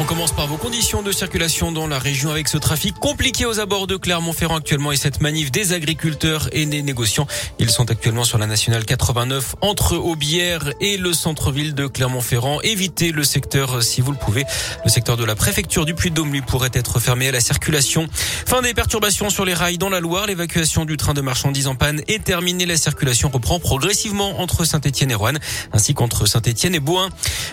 On commence par vos conditions de circulation dans la région avec ce trafic compliqué aux abords de Clermont-Ferrand actuellement et cette manif des agriculteurs et des négociants. Ils sont actuellement sur la nationale 89 entre Aubière et le centre-ville de Clermont-Ferrand. Évitez le secteur si vous le pouvez. Le secteur de la préfecture du Puy-de-Dôme lui pourrait être fermé à la circulation. Fin des perturbations sur les rails dans la Loire. L'évacuation du train de marchandises en panne est terminée. La circulation reprend progressivement entre Saint-Etienne et Rouen ainsi qu'entre Saint-Etienne et Boin.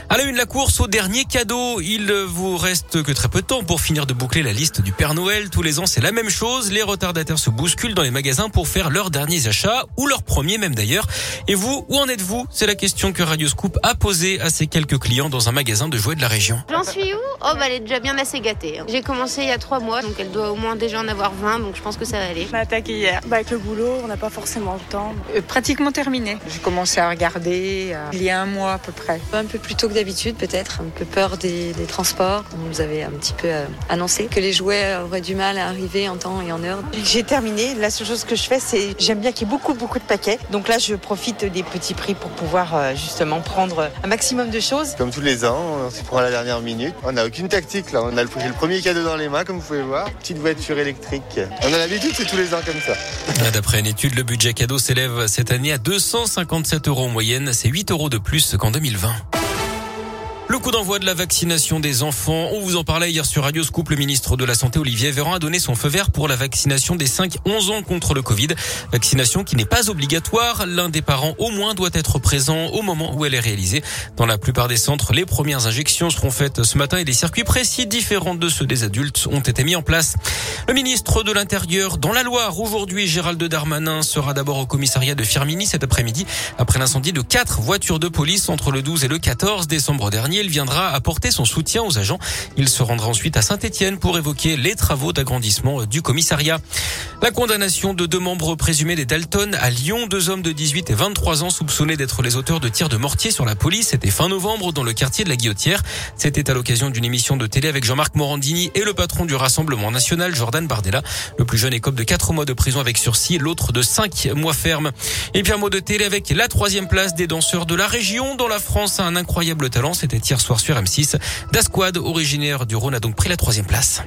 À la une, la course au dernier cadeau. Il vous reste que très peu de temps pour finir de boucler la liste du Père Noël. Tous les ans, c'est la même chose. Les retardataires se bousculent dans les magasins pour faire leurs derniers achats ou leurs premiers même d'ailleurs. Et vous, où en êtes-vous? C'est la question que Radio Scoop a posée à ses quelques clients dans un magasin de jouets de la région. J'en suis où? Oh, bah, elle est déjà bien assez gâtée. hein. J'ai commencé il y a trois mois, donc elle doit au moins déjà en avoir 20, donc je pense que ça va aller. On a attaqué hier. Bah, avec le boulot, on n'a pas forcément le temps. Euh, pratiquement terminé. J'ai commencé à regarder euh, il y a un mois à peu près. Un peu plus tôt que d'habitude peut-être, un peu peur des, des transports. On nous avait un petit peu euh, annoncé que les jouets auraient du mal à arriver en temps et en heure. J'ai terminé. La seule chose que je fais, c'est j'aime bien qu'il y ait beaucoup, beaucoup de paquets. Donc là, je profite des petits prix pour pouvoir euh, justement prendre un maximum de choses. Comme tous les ans, on se prend à la dernière minute. On n'a aucune tactique là. On a le, j'ai le premier cadeau dans les mains, comme vous pouvez voir. Petite voiture électrique. On a l'habitude, c'est tous les ans comme ça. D'après une étude, le budget cadeau s'élève cette année à 257 euros en moyenne. C'est 8 euros de plus qu'en 2020. Le coup d'envoi de la vaccination des enfants. On vous en parlait hier sur Radio Scoop. Le ministre de la Santé, Olivier Véran, a donné son feu vert pour la vaccination des 5-11 ans contre le Covid. Vaccination qui n'est pas obligatoire. L'un des parents au moins doit être présent au moment où elle est réalisée. Dans la plupart des centres, les premières injections seront faites ce matin et des circuits précis différents de ceux des adultes ont été mis en place. Le ministre de l'Intérieur dans la Loire, aujourd'hui, Gérald Darmanin sera d'abord au commissariat de Firmini cet après-midi après l'incendie de quatre voitures de police entre le 12 et le 14 décembre dernier. Il viendra apporter son soutien aux agents. Il se rendra ensuite à Saint-Etienne pour évoquer les travaux d'agrandissement du commissariat. La condamnation de deux membres présumés des Dalton à Lyon, deux hommes de 18 et 23 ans soupçonnés d'être les auteurs de tirs de mortier sur la police. C'était fin novembre dans le quartier de la Guillotière. C'était à l'occasion d'une émission de télé avec Jean-Marc Morandini et le patron du Rassemblement national, Jordan Bardella. Le plus jeune écope de 4 mois de prison avec sursis, l'autre de 5 mois ferme. Et puis un mot de télé avec la troisième place des danseurs de la région dont la France a un incroyable talent. C'était soir sur M6. Dasquad, originaire du Rhône, a donc pris la troisième place.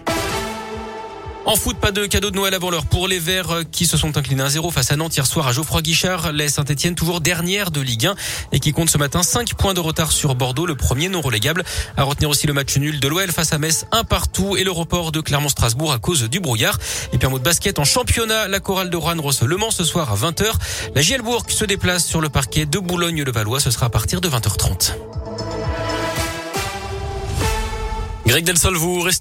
En foot, pas de cadeau de Noël avant l'heure pour les Verts qui se sont inclinés 1-0 face à Nantes hier soir à Geoffroy Guichard. Les Saint-Etienne toujours dernière de Ligue 1 et qui compte ce matin 5 points de retard sur Bordeaux, le premier non relégable. À retenir aussi le match nul de l'OL face à Metz, un partout et le report de Clermont-Strasbourg à cause du brouillard. Et puis un mot de basket en championnat, la chorale de Rouen reçoit Le Mans ce soir à 20h. La Gielbourg se déplace sur le parquet de Boulogne-le-Valois, ce sera à partir de 20h30. Greg Delsol, vous restez